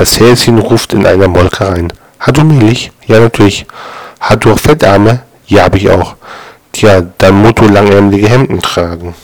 Das Häschen ruft in einer Molke rein. Hat du Milch? Ja, natürlich. Hat du auch Fettarme? Ja, hab ich auch. Tja, dann musst du langärmelige Hemden tragen.